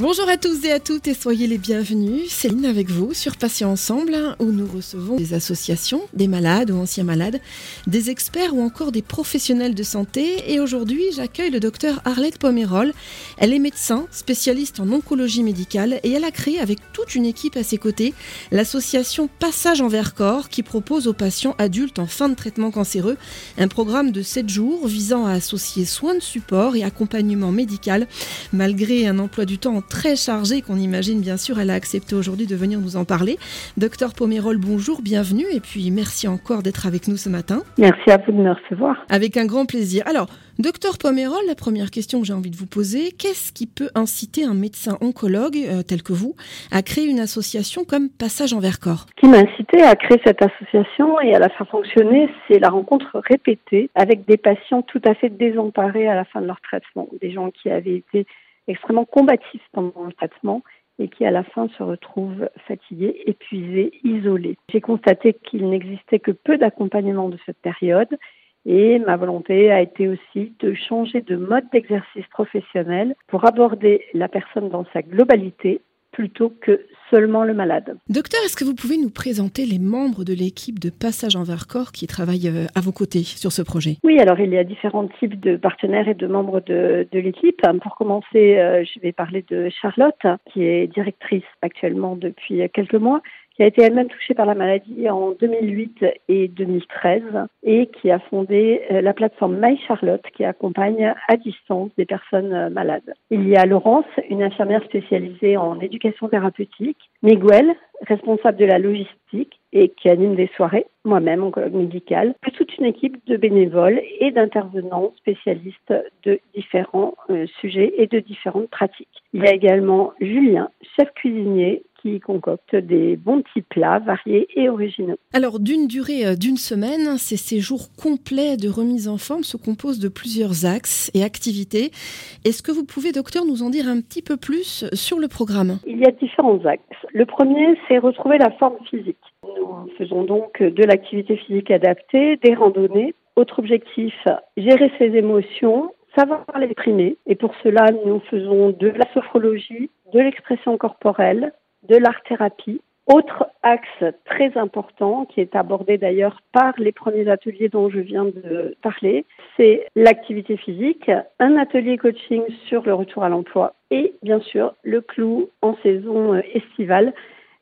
Bonjour à tous et à toutes et soyez les bienvenus. Céline avec vous sur Patients Ensemble où nous recevons des associations, des malades ou anciens malades, des experts ou encore des professionnels de santé. Et aujourd'hui, j'accueille le docteur Arlette Pomerol. Elle est médecin, spécialiste en oncologie médicale et elle a créé avec toute une équipe à ses côtés l'association Passage envers corps qui propose aux patients adultes en fin de traitement cancéreux un programme de 7 jours visant à associer soins de support et accompagnement médical malgré un emploi du temps très chargée qu'on imagine bien sûr. Elle a accepté aujourd'hui de venir nous en parler. Docteur Pomerol, bonjour, bienvenue et puis merci encore d'être avec nous ce matin. Merci à vous de me recevoir. Avec un grand plaisir. Alors, docteur Pomerol, la première question que j'ai envie de vous poser, qu'est-ce qui peut inciter un médecin oncologue euh, tel que vous à créer une association comme Passage envers corps Ce qui m'a incité à créer cette association et à la faire fonctionner, c'est la rencontre répétée avec des patients tout à fait désemparés à la fin de leur traitement, des gens qui avaient été extrêmement combatifs pendant le traitement et qui à la fin se retrouvent fatigués, épuisés, isolés. J'ai constaté qu'il n'existait que peu d'accompagnement de cette période et ma volonté a été aussi de changer de mode d'exercice professionnel pour aborder la personne dans sa globalité plutôt que seulement le malade. Docteur, est-ce que vous pouvez nous présenter les membres de l'équipe de Passage envers corps qui travaillent euh, à vos côtés sur ce projet? Oui, alors il y a différents types de partenaires et de membres de, de l'équipe. Pour commencer, euh, je vais parler de Charlotte, qui est directrice actuellement depuis quelques mois qui a été elle-même touchée par la maladie en 2008 et 2013 et qui a fondé euh, la plateforme My Charlotte qui accompagne à distance des personnes euh, malades. Il y a Laurence, une infirmière spécialisée en éducation thérapeutique, Miguel, responsable de la logistique et qui anime des soirées, moi-même oncologue médical, toute une équipe de bénévoles et d'intervenants spécialistes de différents euh, sujets et de différentes pratiques. Il y a également Julien, chef cuisinier qui concocte des bons petits plats variés et originaux. Alors, d'une durée euh, d'une semaine, ces séjours complets de remise en forme se composent de plusieurs axes et activités. Est-ce que vous pouvez, docteur, nous en dire un petit peu plus sur le programme? Il y a différents axes. Le premier, c'est retrouver la forme physique. Nous faisons donc de l'activité physique adaptée, des randonnées. Autre objectif, gérer ses émotions, savoir l'exprimer. Et pour cela, nous faisons de la sophrologie, de l'expression corporelle, de l'art-thérapie. Autre axe très important qui est abordé d'ailleurs par les premiers ateliers dont je viens de parler, c'est l'activité physique, un atelier coaching sur le retour à l'emploi et bien sûr le clou en saison estivale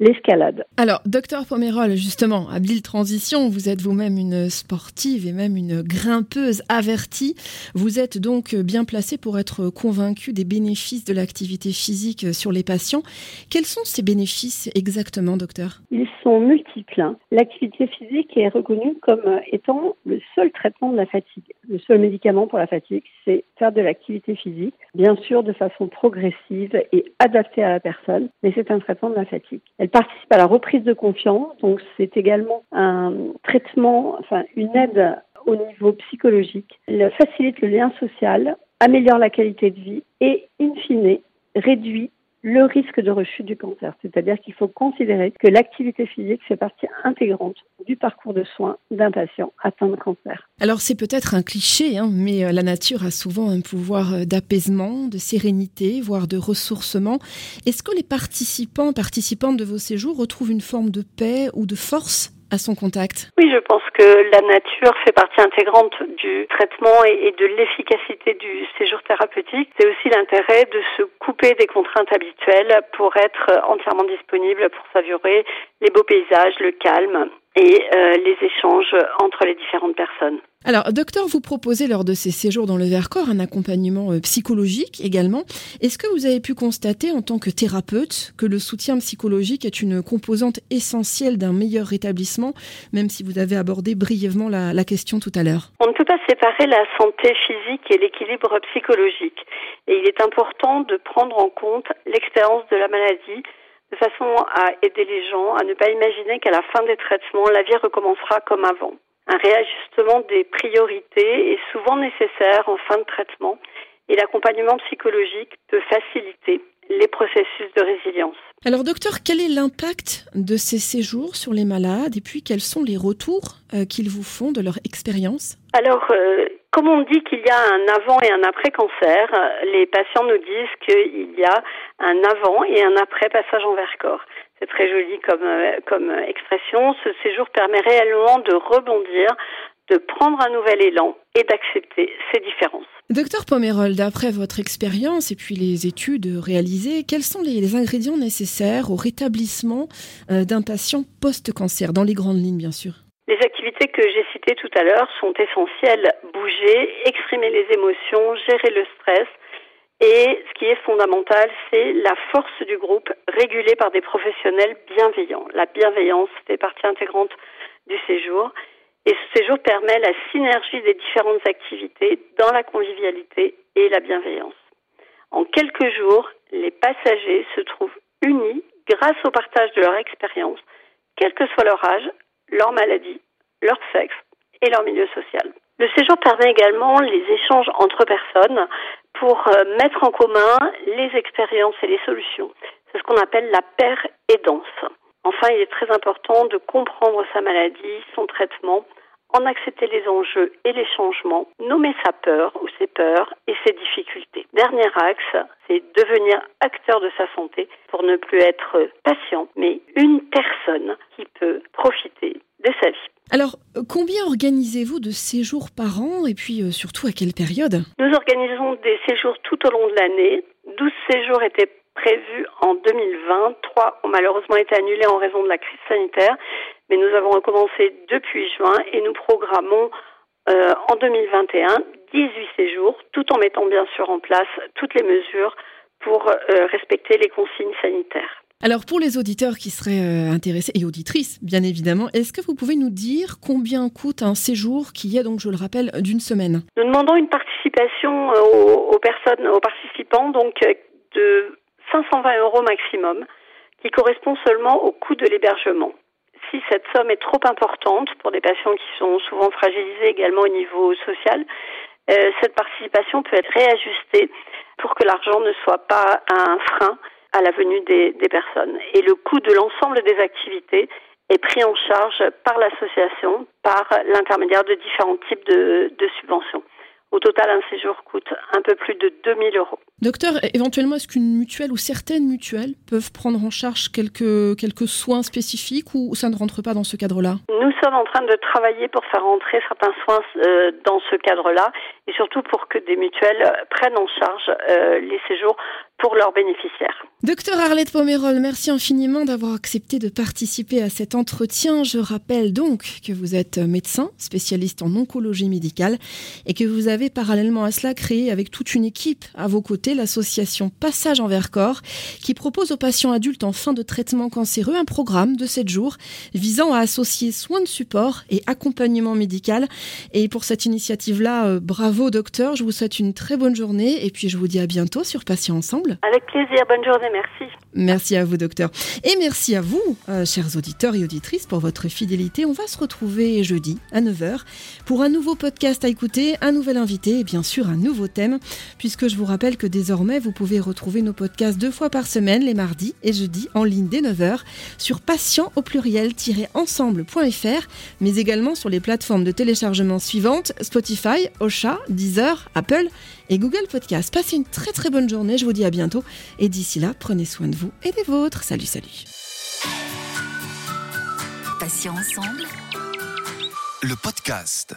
l'escalade. Alors, docteur Pomerol, justement, habile transition, vous êtes vous-même une sportive et même une grimpeuse avertie. Vous êtes donc bien placé pour être convaincu des bénéfices de l'activité physique sur les patients. Quels sont ces bénéfices exactement, docteur? Ils sont multiples. Hein. L'activité physique est reconnue comme étant le seul traitement de la fatigue. Le seul médicament pour la fatigue, c'est faire de l'activité physique, bien sûr de façon progressive et adaptée à la personne, mais c'est un traitement de la fatigue participe à la reprise de confiance. Donc c'est également un traitement, enfin une aide au niveau psychologique. Elle facilite le lien social, améliore la qualité de vie et, in fine, réduit le risque de rechute du cancer. C'est-à-dire qu'il faut considérer que l'activité physique fait partie intégrante du parcours de soins d'un patient atteint de cancer. Alors c'est peut-être un cliché, hein, mais euh, la nature a souvent un pouvoir euh, d'apaisement, de sérénité, voire de ressourcement. Est-ce que les participants, participantes de vos séjours retrouvent une forme de paix ou de force à son contact Oui, je pense que la nature fait partie intégrante du traitement et, de l'efficacité du séjour thérapeutique. C'est aussi l'intérêt de se couper des contraintes habituelles pour être entièrement disponible pour savourer les beaux paysages, le calme et euh, les échanges entre les différentes personnes. Alors, docteur, vous proposez lors de ces séjours dans le Vercors un accompagnement euh, psychologique également. Est-ce que vous avez pu constater en tant que thérapeute que le soutien psychologique est une composante essentielle d'un meilleur rétablissement, même si vous avez abordé brièvement la, la question tout à l'heure? On ne peut pas séparer la santé physique et l'équilibre psychologique. Et il est important de prendre en compte l'expérience de la maladie façon à aider les gens à ne pas imaginer qu'à la fin des traitements, la vie recommencera comme avant. Un réajustement des priorités est souvent nécessaire en fin de traitement et l'accompagnement psychologique peut faciliter les processus de résilience. Alors docteur, quel est l'impact de ces séjours sur les malades et puis quels sont les retours euh, qu'ils vous font de leur expérience? Alors, euh, comme on dit qu'il y a un avant et un après cancer, les patients nous disent qu'il y a un avant et un après passage en Vercors. C'est très joli comme, euh, comme expression. Ce séjour permet réellement de rebondir, de prendre un nouvel élan et d'accepter ces différences. Docteur Pomerol, d'après votre expérience et puis les études réalisées, quels sont les, ingrédients nécessaires au rétablissement euh, d'un patient post-cancer, dans les grandes lignes bien sûr? Les activités que j'ai citées tout à l'heure sont essentielles. Bouger, exprimer les émotions, gérer le stress. Et ce qui est fondamental, c'est la force du groupe régulée par des professionnels bienveillants. La bienveillance fait partie intégrante du séjour. Et ce séjour permet la synergie des différentes activités dans la convivialité et la bienveillance. En quelques jours, les passagers se trouvent unis grâce au partage de leur expérience, quel que soit leur âge, leur maladie, leur sexe et leur milieu social. Le séjour permet également les échanges entre personnes pour euh, mettre en commun les expériences et les solutions. C'est ce qu'on appelle la paire aidance. Enfin, il est très important de comprendre sa maladie, son traitement, en accepter les enjeux et les changements, nommer sa peur ou ses peurs et ses difficultés. Dernier axe, c'est devenir acteur de sa santé pour ne plus être patient, mais une personne qui peut profiter de sa vie. Alors, combien organisez-vous de séjours par an et puis euh, surtout à quelle période? Nous organisons des séjours tout au long de l'année. 12 séjours étaient prévus en 2020. Trois ont malheureusement été annulés en raison de la crise sanitaire. Mais nous avons recommencé depuis juin et nous programmons euh, en 2021 18 séjours, tout en mettant bien sûr en place toutes les mesures pour euh, respecter les consignes sanitaires. Alors pour les auditeurs qui seraient euh, intéressés et auditrices bien évidemment, est-ce que vous pouvez nous dire combien coûte un séjour qui est donc je le rappelle d'une semaine? Nous demandons une participation aux, aux, personnes, aux participants donc de 520 euros maximum, qui correspond seulement au coût de l'hébergement. Si cette somme est trop importante pour des patients qui sont souvent fragilisés également au niveau social, euh, cette participation peut être réajustée pour que l'argent ne soit pas un frein à la venue des, personnes. Et le coût de l'ensemble des activités est pris en charge par l'association, par l'intermédiaire de différents types de, de subventions. Au total, un séjour coûte un peu plus de 2000 euros. Docteur, éventuellement, est-ce qu'une mutuelle ou certaines mutuelles peuvent prendre en charge quelques, quelques soins spécifiques ou ça ne rentre pas dans ce cadre-là? Nous sommes en train de travailler pour faire rentrer certains soins euh, dans ce cadre-là et surtout pour que des mutuelles prennent en charge euh, les séjours pour leurs bénéficiaires. Docteur Arlette Pomerol, merci infiniment d'avoir accepté de participer à cet entretien. Je rappelle donc que vous êtes médecin, spécialiste en oncologie médicale et que vous avez parallèlement à cela créé avec toute une équipe à vos côtés l'association Passage envers corps qui propose aux patients adultes en fin de traitement cancéreux un programme de 7 jours visant à associer soins de support et accompagnement médical. Et pour cette initiative-là, euh, bravo docteur, je vous souhaite une très bonne journée et puis je vous dis à bientôt sur Patients Ensemble. Avec plaisir, bonne journée, merci. Merci à vous, docteur. Et merci à vous, euh, chers auditeurs et auditrices, pour votre fidélité. On va se retrouver jeudi à 9h pour un nouveau podcast à écouter, un nouvel invité et bien sûr un nouveau thème, puisque je vous rappelle que désormais, vous pouvez retrouver nos podcasts deux fois par semaine, les mardis et jeudis, en ligne dès 9h, sur patient au pluriel-ensemble.fr, mais également sur les plateformes de téléchargement suivantes Spotify, Ocha, Deezer, Apple et Google Podcast. Passez une très très bonne journée, je vous dis à bientôt, et d'ici là, prenez soin de vous et des vôtres. Salut, salut. Patient ensemble. Le podcast.